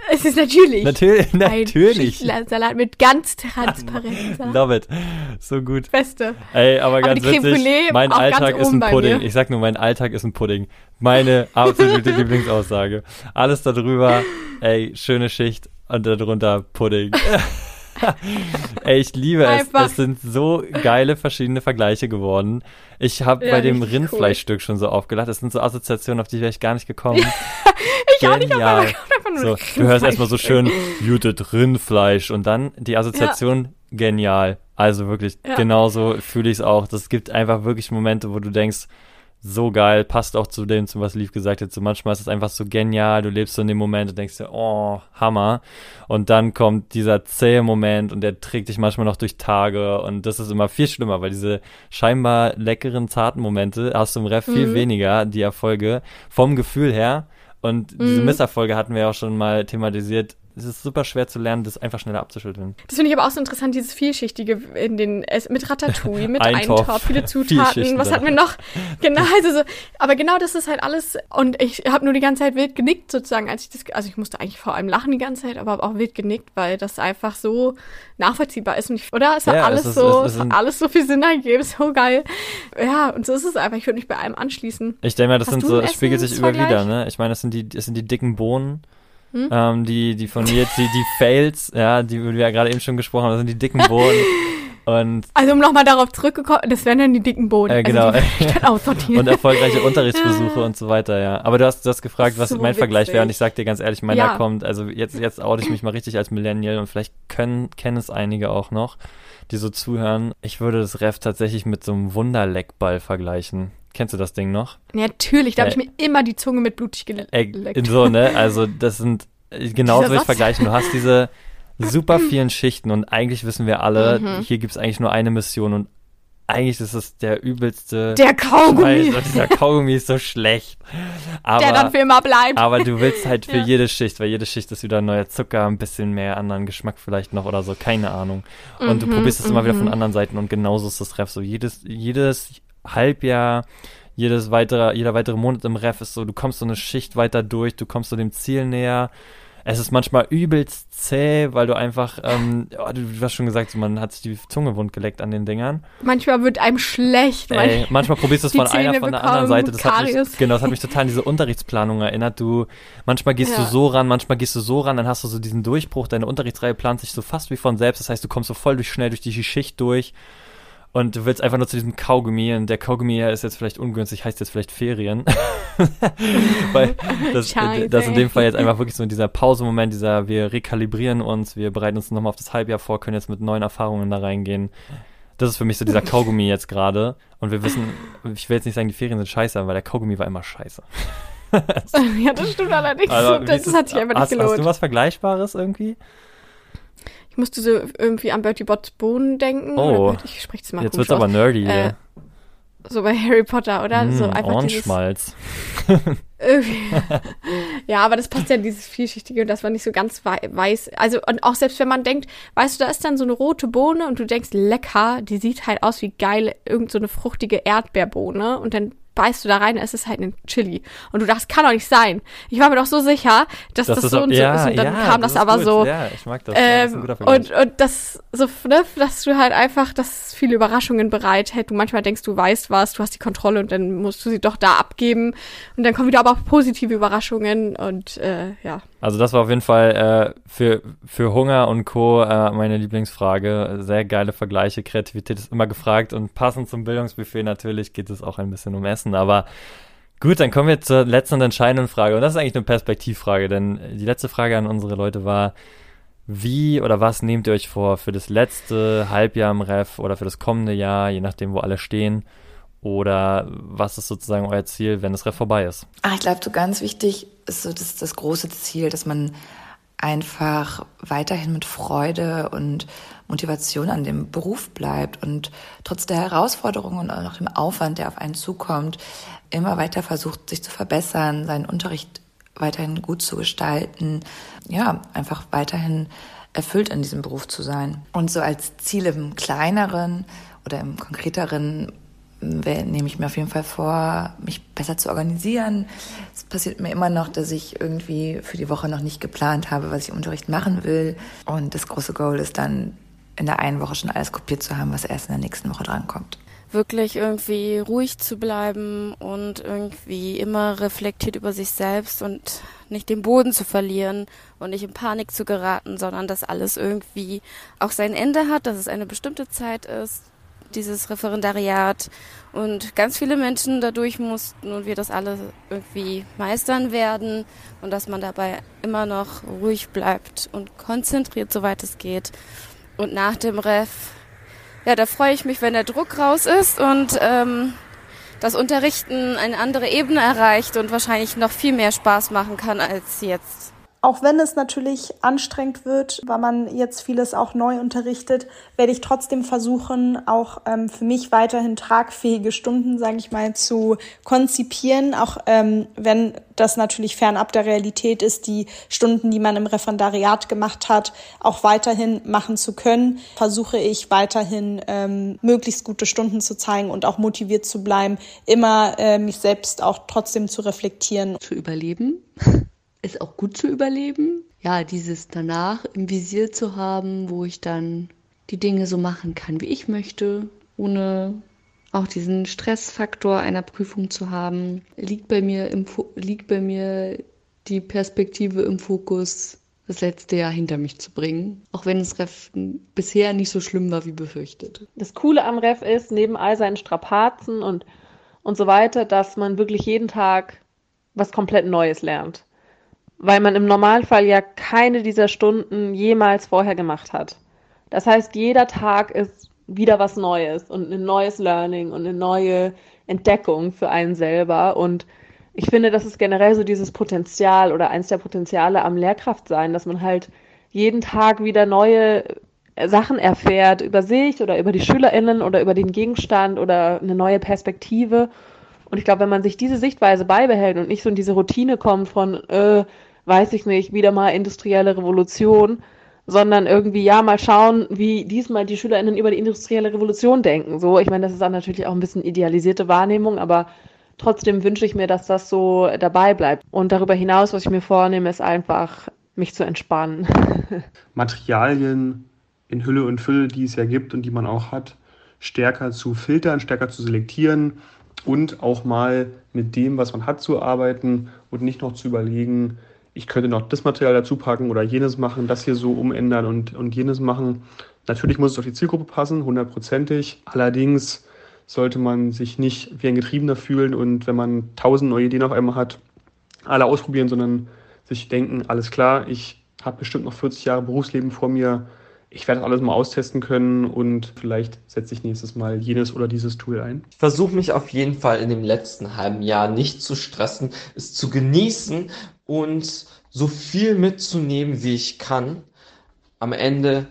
Es ist natürlich. Natürlich, natürlich. Ein Salat mit ganz transparent. Love it. So gut. Beste. Ey, aber, aber ganz witzig, mein Alltag ist ein Pudding. Ich sag nur, mein Alltag ist ein Pudding. Meine absolute Lieblingsaussage. Alles darüber, ey, schöne Schicht und darunter Pudding. Ey, ich liebe Einfach. es. Es sind so geile verschiedene Vergleiche geworden. Ich habe ja, bei dem Rindfleischstück cool. schon so aufgelacht. Das sind so Assoziationen, auf die wäre ich gar nicht gekommen. ich Genial. auch nicht, aber so, Du hörst erstmal so schön Muted Rindfleisch und dann die Assoziation ja. genial. Also wirklich, ja. genauso fühle ich es auch. Das gibt einfach wirklich Momente, wo du denkst, so geil, passt auch zu dem, zu was Lief gesagt hat. So manchmal ist es einfach so genial, du lebst so in dem Moment und denkst dir, oh, Hammer. Und dann kommt dieser zähe Moment und der trägt dich manchmal noch durch Tage und das ist immer viel schlimmer, weil diese scheinbar leckeren, zarten Momente hast du im Ref mhm. viel weniger, die Erfolge, vom Gefühl her. Und diese mhm. Misserfolge hatten wir auch schon mal thematisiert, es ist super schwer zu lernen, das einfach schneller abzuschütteln. Das finde ich aber auch so interessant, dieses Vielschichtige in den, mit Ratatouille, mit Eintopf. Eintopf, viele Zutaten, was hatten wir noch? Genau, also so, aber genau das ist halt alles, und ich habe nur die ganze Zeit wild genickt sozusagen, als ich das, also ich musste eigentlich vor allem lachen die ganze Zeit, aber auch wild genickt, weil das einfach so nachvollziehbar ist, und ich, oder? Es hat Ja, alles es ist- so, es es, ist alles so viel Sinn ergeben, so geil. Ja, und so ist es einfach, ich würde mich bei allem anschließen. Ich denke mal, das Hast sind so, spiegelt sich immer wieder, ne? Ich meine, das sind die, das sind die dicken Bohnen, Hm? ähm, die, die von mir jetzt, die, die Fails, ja, die wir ja gerade eben schon gesprochen haben, das sind die dicken Bohnen. Und, Also um nochmal darauf zurückgekommen, das wären dann die dicken Boden. äh, genau. Also dann aussortieren. und erfolgreiche Unterrichtsbesuche und so weiter, ja. Aber du hast, du hast gefragt, was So mein Vergleich wäre und witzig. ich sag dir ganz ehrlich, meiner Ja. kommt, also jetzt, jetzt oute ich mich mal richtig als Millennial und vielleicht können, kennen es einige auch noch, die so zuhören. Ich würde das Ref tatsächlich mit so einem Wunderleckball vergleichen. Kennst du das Ding noch? Natürlich, da habe ich Äh, mir immer die Zunge mit blutig Ey, geleckt. in so, ne? Also das sind äh, genau so ich vergleichen. Du hast diese super vielen Schichten und eigentlich wissen wir alle, Mhm. hier gibt's eigentlich nur eine Mission und eigentlich ist es der übelste Der Kaugummi. Scheiß dieser Kaugummi ist so schlecht. Aber, der dann für immer bleibt. aber du willst halt für Ja. jede Schicht, weil jede Schicht ist wieder ein neuer Zucker, ein bisschen mehr anderen Geschmack vielleicht noch oder so, keine Ahnung. Und du Mhm, probierst es immer wieder von mhm. anderen Seiten und genauso ist das Ref so. Jedes, jedes Halbjahr, jedes weitere, jeder weitere Monat im Ref ist so, du kommst so eine Schicht weiter durch, du kommst so dem Ziel näher. Es ist manchmal übelst zäh, weil du einfach, ähm, oh, du, du hast schon gesagt, man hat sich die Zunge wund geleckt an den Dingern. Manchmal wird einem schlecht. weil Ey, manchmal probierst du es von einer, Zähne von der anderen Seite. Das hat, mich, genau, das hat mich total an diese Unterrichtsplanung erinnert. Du, manchmal gehst Ja. du so ran, manchmal gehst du so ran, dann hast du so diesen Durchbruch, deine Unterrichtsreihe plant sich so fast wie von selbst. Das heißt, du kommst so voll durch, schnell durch die Schicht durch. Und du willst einfach nur zu diesem Kaugummi und der Kaugummi ist jetzt vielleicht ungünstig, heißt jetzt vielleicht Ferien. Weil das, Scheiße. das in dem Fall jetzt einfach wirklich so dieser Pausemoment, dieser wir rekalibrieren uns, wir bereiten uns nochmal auf das Halbjahr vor, können jetzt mit neuen Erfahrungen da reingehen. Das ist für mich so dieser Kaugummi jetzt gerade. Und wir wissen, ich will jetzt nicht sagen, die Ferien sind scheiße, weil der Kaugummi war immer scheiße. ja, das stimmt allerdings. Also, das, das hat sich einfach nicht hast, gelohnt. Hast du was Vergleichbares irgendwie? Musste so irgendwie an Bertie Botts Bohnen denken. Oh. Oder Bertie- ich spreche es mal Jetzt wird's aber nerdy Äh. So bei Harry Potter, oder? Mm, so einfach Ohrenschmalz. ja, aber das passt ja in dieses Vielschichtige und das war nicht so ganz wei weiß. Also, und auch selbst wenn man denkt, weißt du, da ist dann so eine rote Bohne und du denkst, lecker, die sieht halt aus wie geil, irgend so eine fruchtige Erdbeerbohne und dann beißt du da rein, es ist halt ein Chili. Und du dachtest, kann doch nicht sein. Ich war mir doch so sicher, dass das, ist so und so ja, ist und dann ja, kam das, ist aber gut. so. Ja, ich mag das. ja, das Ähm, und, und das so, ne, dass du halt einfach, dass viele Überraschungen bereithält. Du manchmal denkst, du weißt was, du hast die Kontrolle und dann musst du sie doch da abgeben. Und dann kommen wieder aber auch positive Überraschungen und äh, ja. Also das war auf jeden Fall äh, für, für Hunger und Co. Äh, meine Lieblingsfrage. Sehr geile Vergleiche. Kreativität ist immer gefragt und passend zum Bildungsbuffet natürlich geht es auch ein bisschen um Essen. Aber gut, dann kommen wir zur letzten und entscheidenden Frage. Und das ist eigentlich eine Perspektivfrage, denn die letzte Frage an unsere Leute war, wie oder was nehmt ihr euch vor für das letzte Halbjahr im Ref oder für das kommende Jahr, je nachdem, wo alle stehen? Oder was ist sozusagen euer Ziel, wenn das Ref vorbei ist? Ach, ich glaube, so ganz wichtig ist so das, das große Ziel, dass man einfach weiterhin mit Freude und Motivation an dem Beruf bleibt und trotz der Herausforderungen und auch dem Aufwand, der auf einen zukommt, immer weiter versucht, sich zu verbessern, seinen Unterricht weiterhin gut zu gestalten, ja, einfach weiterhin erfüllt in diesem Beruf zu sein. Und so als Ziel im kleineren oder im konkreteren nehme ich mir auf jeden Fall vor, mich besser zu organisieren. Es passiert mir immer noch, dass ich irgendwie für die Woche noch nicht geplant habe, was ich im Unterricht machen will. Und das große Goal ist dann, in der einen Woche schon alles kopiert zu haben, was erst in der nächsten Woche drankommt. wirklich irgendwie ruhig zu bleiben und irgendwie immer reflektiert über sich selbst und nicht den Boden zu verlieren und nicht in Panik zu geraten, sondern dass alles irgendwie auch sein Ende hat, dass es eine bestimmte Zeit ist, dieses Referendariat und ganz viele Menschen dadurch mussten und wir das alle irgendwie meistern werden und dass man dabei immer noch ruhig bleibt und konzentriert, soweit es geht. Und nach dem Ref ja, da freue ich mich, wenn der Druck raus ist und ähm, das Unterrichten eine andere Ebene erreicht und wahrscheinlich noch viel mehr Spaß machen kann als jetzt. Auch wenn es natürlich anstrengend wird, weil man jetzt vieles auch neu unterrichtet, werde ich trotzdem versuchen, auch ähm, für mich weiterhin tragfähige Stunden, sage ich mal, zu konzipieren, auch ähm, wenn das natürlich fernab der Realität ist, die Stunden, die man im Referendariat gemacht hat, auch weiterhin machen zu können, versuche ich weiterhin ähm, möglichst gute Stunden zu zeigen und auch motiviert zu bleiben, immer äh, mich selbst auch trotzdem zu reflektieren. Zu überleben ist auch gut zu überleben. Ja, dieses danach im Visier zu haben, wo ich dann die Dinge so machen kann, wie ich möchte, ohne auch diesen Stressfaktor einer Prüfung zu haben, liegt bei mir im liegt bei mir die Perspektive im Fokus, das letzte Jahr hinter mich zu bringen, auch wenn es Ref bisher nicht so schlimm war wie befürchtet. Das Coole am Ref ist, neben all seinen Strapazen und und so weiter, dass man wirklich jeden Tag was komplett Neues lernt weil man im Normalfall ja keine dieser Stunden jemals vorher gemacht hat. Das heißt, jeder Tag ist wieder was Neues und ein neues Learning und eine neue Entdeckung für einen selber. Und ich finde, das ist generell so dieses Potenzial oder eins der Potenziale am Lehrkraftsein, dass man halt jeden Tag wieder neue Sachen erfährt über sich oder über die SchülerInnen oder über den Gegenstand oder eine neue Perspektive. Und ich glaube, wenn man sich diese Sichtweise beibehält und nicht so in diese Routine kommt von, äh, weiß ich nicht, wieder mal industrielle Revolution, sondern irgendwie, ja, mal schauen, wie diesmal die SchülerInnen über die industrielle Revolution denken. So, ich meine, das ist dann natürlich auch ein bisschen idealisierte Wahrnehmung, aber trotzdem wünsche ich mir, dass das so dabei bleibt. Und darüber hinaus, was ich mir vornehme, ist einfach, mich zu entspannen. Materialien in Hülle und Fülle, die es ja gibt und die man auch hat, stärker zu filtern, stärker zu selektieren und auch mal mit dem, was man hat, zu arbeiten und nicht noch zu überlegen, ich könnte noch das Material dazu packen oder jenes machen, das hier so umändern und, und jenes machen. Natürlich muss es auf die Zielgruppe passen, hundertprozentig. Allerdings sollte man sich nicht wie ein Getriebener fühlen und wenn man tausend neue Ideen auf einmal hat, alle ausprobieren, sondern sich denken, alles klar, ich habe bestimmt noch 40 Jahre Berufsleben vor mir, ich werde alles mal austesten können und vielleicht setze ich nächstes Mal jenes oder dieses Tool ein. Ich versuche mich auf jeden Fall in dem letzten halben Jahr nicht zu stressen, es zu genießen und so viel mitzunehmen, wie ich kann. Am Ende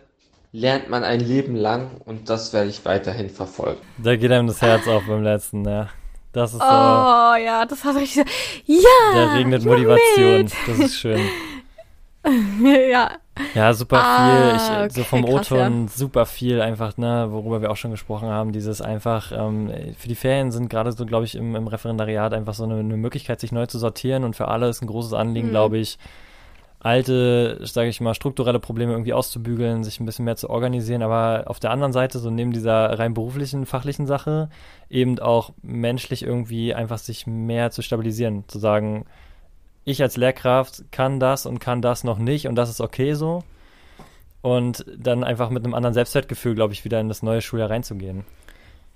lernt man ein Leben lang und das werde ich weiterhin verfolgen. Da geht einem das Herz auf beim letzten, ja. Das ist so. Oh ja, das hat richtig so. Ja! Da regnet Motivation. Mit. Das ist schön. ja. Ja, super viel. Ich, ah, okay, so vom O-Ton ja. super viel einfach, ne, worüber wir auch schon gesprochen haben. Dieses einfach, ähm, für die Ferien sind gerade so, glaube ich, im, im, Referendariat einfach so eine, eine, Möglichkeit, sich neu zu sortieren und für alle ist ein großes Anliegen, mhm. glaube ich, alte, sage ich mal, strukturelle Probleme irgendwie auszubügeln, sich ein bisschen mehr zu organisieren, aber auf der anderen Seite, so neben dieser rein beruflichen, fachlichen Sache, eben auch menschlich irgendwie einfach sich mehr zu stabilisieren, zu sagen, ich als Lehrkraft kann das und kann das noch nicht und das ist okay so. Und dann einfach mit einem anderen Selbstwertgefühl, glaube ich, wieder in das neue Schuljahr reinzugehen.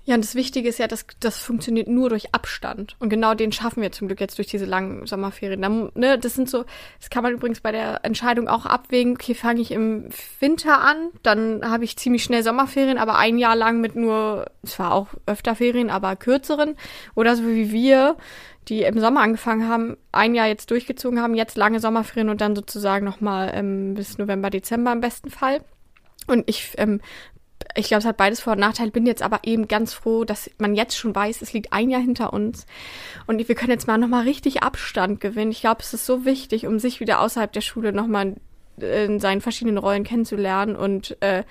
Ja, und das Wichtige ist ja, dass das funktioniert nur durch Abstand. Und genau den schaffen wir zum Glück jetzt durch diese langen Sommerferien. Da, ne, das sind so, das kann man übrigens bei der Entscheidung auch abwägen. Okay, fange ich im Winter an, dann habe ich ziemlich schnell Sommerferien, aber ein Jahr lang mit nur, zwar auch öfter Ferien, aber kürzeren. Oder so wie wir, die im Sommer angefangen haben, ein Jahr jetzt durchgezogen haben, jetzt lange Sommerferien und dann sozusagen nochmal ähm, bis November, Dezember im besten Fall. Und ich, ähm, ich glaube, es hat beides Vor- und Nachteile. Bin jetzt aber eben ganz froh, dass man jetzt schon weiß, es liegt ein Jahr hinter uns. Und wir können jetzt mal nochmal richtig Abstand gewinnen. Ich glaube, es ist so wichtig, um sich wieder außerhalb der Schule nochmal in seinen verschiedenen Rollen kennenzulernen und äh,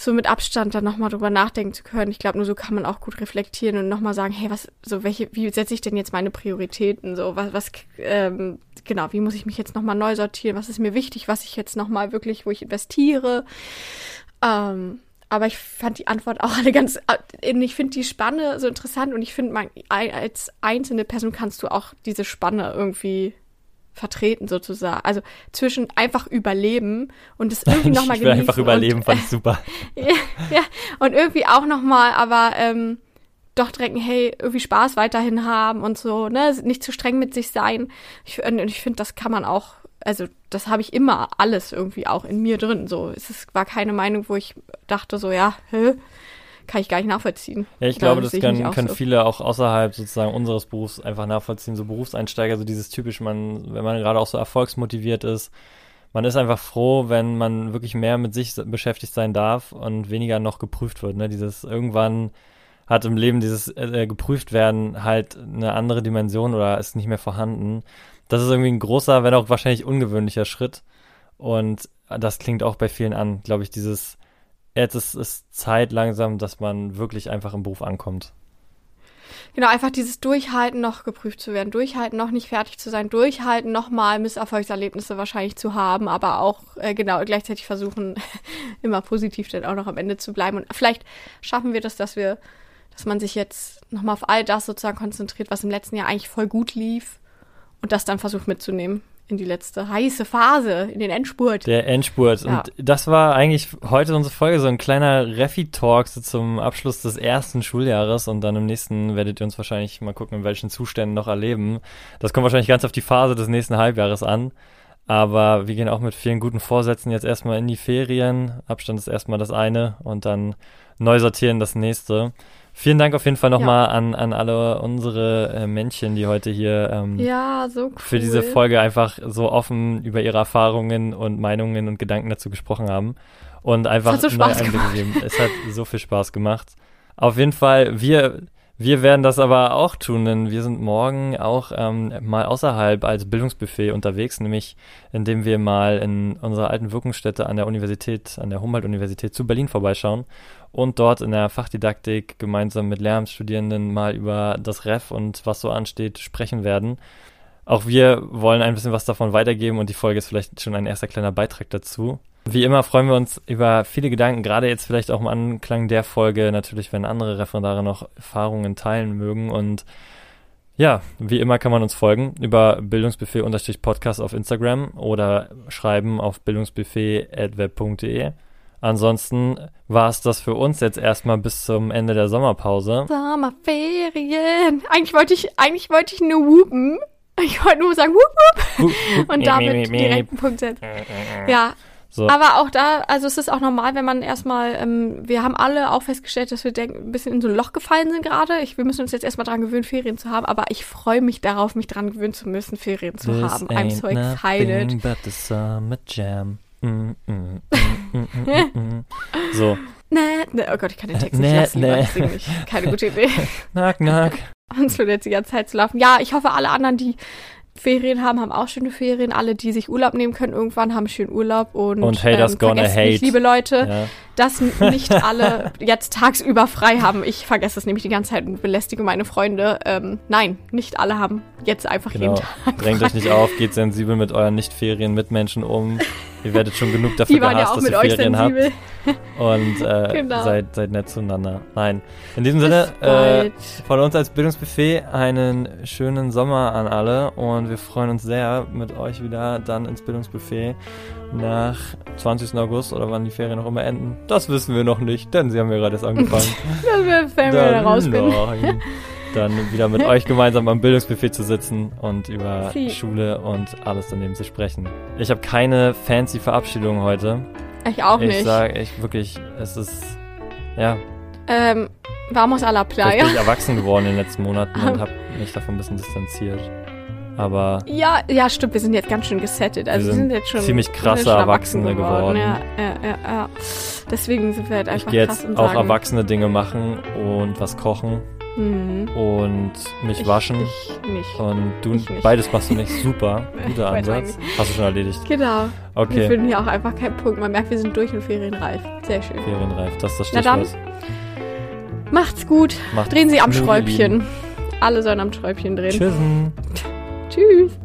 so mit Abstand dann nochmal drüber nachdenken zu können. Ich glaube, nur so kann man auch gut reflektieren und nochmal sagen, hey, was, so welche, wie setze ich denn jetzt meine Prioritäten? So, was, was, ähm, genau, wie muss ich mich jetzt nochmal neu sortieren? Was ist mir wichtig, was ich jetzt nochmal wirklich, wo ich investiere? Ähm, aber ich fand die Antwort auch alle ganz, äh, ich finde die Spanne so interessant und ich finde, als einzelne Person kannst du auch diese Spanne irgendwie vertreten sozusagen. Also zwischen einfach überleben und es irgendwie nochmal genießen. Einfach überleben, und, fand ich super. ja, ja, und irgendwie auch nochmal, aber ähm, doch direkt, hey, irgendwie Spaß weiterhin haben und so, ne, nicht zu streng mit sich sein. Ich, und ich finde, das kann man auch, also das habe ich immer alles irgendwie auch in mir drin. So, es ist, war keine Meinung, wo ich dachte so, ja, hä, kann ich gar nicht nachvollziehen. Ja, ich glaube, das können, auch können so. viele auch außerhalb sozusagen unseres Berufs einfach nachvollziehen. So Berufseinsteiger, so dieses typisch, man, wenn man gerade auch so erfolgsmotiviert ist, man ist einfach froh, wenn man wirklich mehr mit sich beschäftigt sein darf und weniger noch geprüft wird. Ne? Dieses irgendwann hat im Leben dieses äh, geprüft werden halt eine andere Dimension oder ist nicht mehr vorhanden. Das ist irgendwie ein großer, wenn auch wahrscheinlich ungewöhnlicher Schritt. Und das klingt auch bei vielen an, glaube ich, dieses jetzt ist es Zeit langsam, dass man wirklich einfach im Beruf ankommt. Genau, einfach dieses Durchhalten, noch geprüft zu werden, durchhalten, noch nicht fertig zu sein, durchhalten, nochmal Misserfolgserlebnisse wahrscheinlich zu haben, aber auch äh, genau gleichzeitig versuchen, immer positiv dann auch noch am Ende zu bleiben. Und vielleicht schaffen wir das, dass wir, dass man sich jetzt nochmal auf all das sozusagen konzentriert, was im letzten Jahr eigentlich voll gut lief und das dann versucht mitzunehmen in die letzte heiße Phase, in den Endspurt. Der Endspurt. Ja. Und das war eigentlich heute unsere Folge, so ein kleiner Refi-Talk so zum Abschluss des ersten Schuljahres und dann im nächsten werdet ihr uns wahrscheinlich mal gucken, in welchen Zuständen noch erleben. Das kommt wahrscheinlich ganz auf die Phase des nächsten Halbjahres an. Aber wir gehen auch mit vielen guten Vorsätzen jetzt erstmal in die Ferien. Abstand ist erstmal das eine und dann neu sortieren das nächste. Vielen Dank auf jeden Fall nochmal an, an alle unsere äh, Männchen, die heute hier ähm, Ja, so cool. für diese Folge einfach so offen über ihre Erfahrungen und Meinungen und Gedanken dazu gesprochen haben und einfach so neue Spaß Einblicke gemacht. gegeben. Es hat so viel Spaß gemacht. Auf jeden Fall, wir, wir werden das aber auch tun, denn wir sind morgen auch ähm, mal außerhalb als Bildungsbuffet unterwegs, nämlich indem wir mal in unserer alten Wirkungsstätte an der Universität, an der Humboldt-Universität zu Berlin vorbeischauen und dort in der Fachdidaktik gemeinsam mit Lehramtsstudierenden mal über das Ref und was so ansteht sprechen werden. Auch wir wollen ein bisschen was davon weitergeben und die Folge ist vielleicht schon ein erster kleiner Beitrag dazu. Wie immer freuen wir uns über viele Gedanken, gerade jetzt vielleicht auch im Anklang der Folge, natürlich, wenn andere Referendare noch Erfahrungen teilen mögen. Und ja, wie immer kann man uns folgen über bildungsbuffet-podcast auf Instagram oder schreiben auf bildungsbuffet.web.de. Ansonsten war es das für uns jetzt erstmal bis zum Ende der Sommerpause. Sommerferien. Eigentlich wollte ich, eigentlich wollte ich nur whoopen. Ich wollte nur sagen whoop whoop und damit direkt einen Punkt setzen. Ja, So. aber auch da, also es ist auch normal, wenn man erstmal, ähm, wir haben alle auch festgestellt, dass wir denken, ein bisschen in so ein Loch gefallen sind gerade. Ich, wir müssen uns jetzt erstmal dran gewöhnen, Ferien zu haben, aber ich freue mich darauf, mich dran gewöhnen zu müssen, Ferien zu This haben. I'm so excited. But the summer jam. Mm, mm, mm, mm, mm, mm, mm. So, Nee, nee, oh Gott, ich kann den Text Nee, nicht lassen, nee. nicht. Keine gute Idee. knock, knock. Uns wird jetzt die ganze Zeit zu laufen. Ja, ich hoffe, alle anderen, die Ferien haben, haben auch schöne Ferien. Alle, die sich Urlaub nehmen können, irgendwann haben schönen Urlaub. Und, Und haters ähm, gonna vergesst nicht, hate. liebe Leute, Ja. Dass nicht alle jetzt tagsüber frei haben. Ich vergesse es nämlich die ganze Zeit und belästige meine Freunde. Ähm, nein, nicht alle haben jetzt einfach Genau. jeden Tag Drängt frei. euch nicht auf, geht sensibel mit euren Nicht-Ferien-Mitmenschen um. Ihr werdet schon genug dafür Die waren ja gehasst, auch dass mit ihr euch Ferien sensibel. habt. Und äh, Genau. seid, seid nett zueinander. Nein. In diesem Sinne, äh, von uns als Bildungsbuffet einen schönen Sommer an alle und wir freuen uns sehr, mit euch wieder dann ins Bildungsbuffet nach 20. August oder wann die Ferien noch immer enden. Das wissen wir noch nicht, denn sie haben ja gerade erst angefangen. Das werden wir dann rausfinden. nein. Dann wieder mit euch gemeinsam am Bildungsbuffet zu sitzen und über Sie. Schule und alles daneben zu sprechen. Ich habe keine fancy Verabschiedung heute. Ich auch ich nicht. sage, ich wirklich, es ist, ja, Ähm, vamos a la playa. bin ich erwachsen geworden in den letzten Monaten und habe mich davon ein bisschen distanziert. Aber Ja, ja, stimmt, wir sind jetzt ganz schön gesettet. Also wir sind sind, jetzt schon ziemlich wir krasse Erwachsene geworden. Ja, ja, ja, ja. Deswegen sind wir halt ich einfach gehe krass jetzt auch erwachsene Dinge machen und was kochen Hm, und mich ich, waschen. Ich nicht. Und du, Ich nicht. beides machst du nicht. Super. Guter Ansatz. Hast du schon erledigt. Genau. Wir Okay. finden hier auch einfach keinen Punkt. Man merkt, wir sind durch und ferienreif. Sehr schön. Ferienreif, das ist das Na dann, Stichwort. Macht's gut. Macht's Drehen Sie am Schräubchen. Lieben. Alle sollen am Schräubchen drehen. Tschüssen. Tschüss.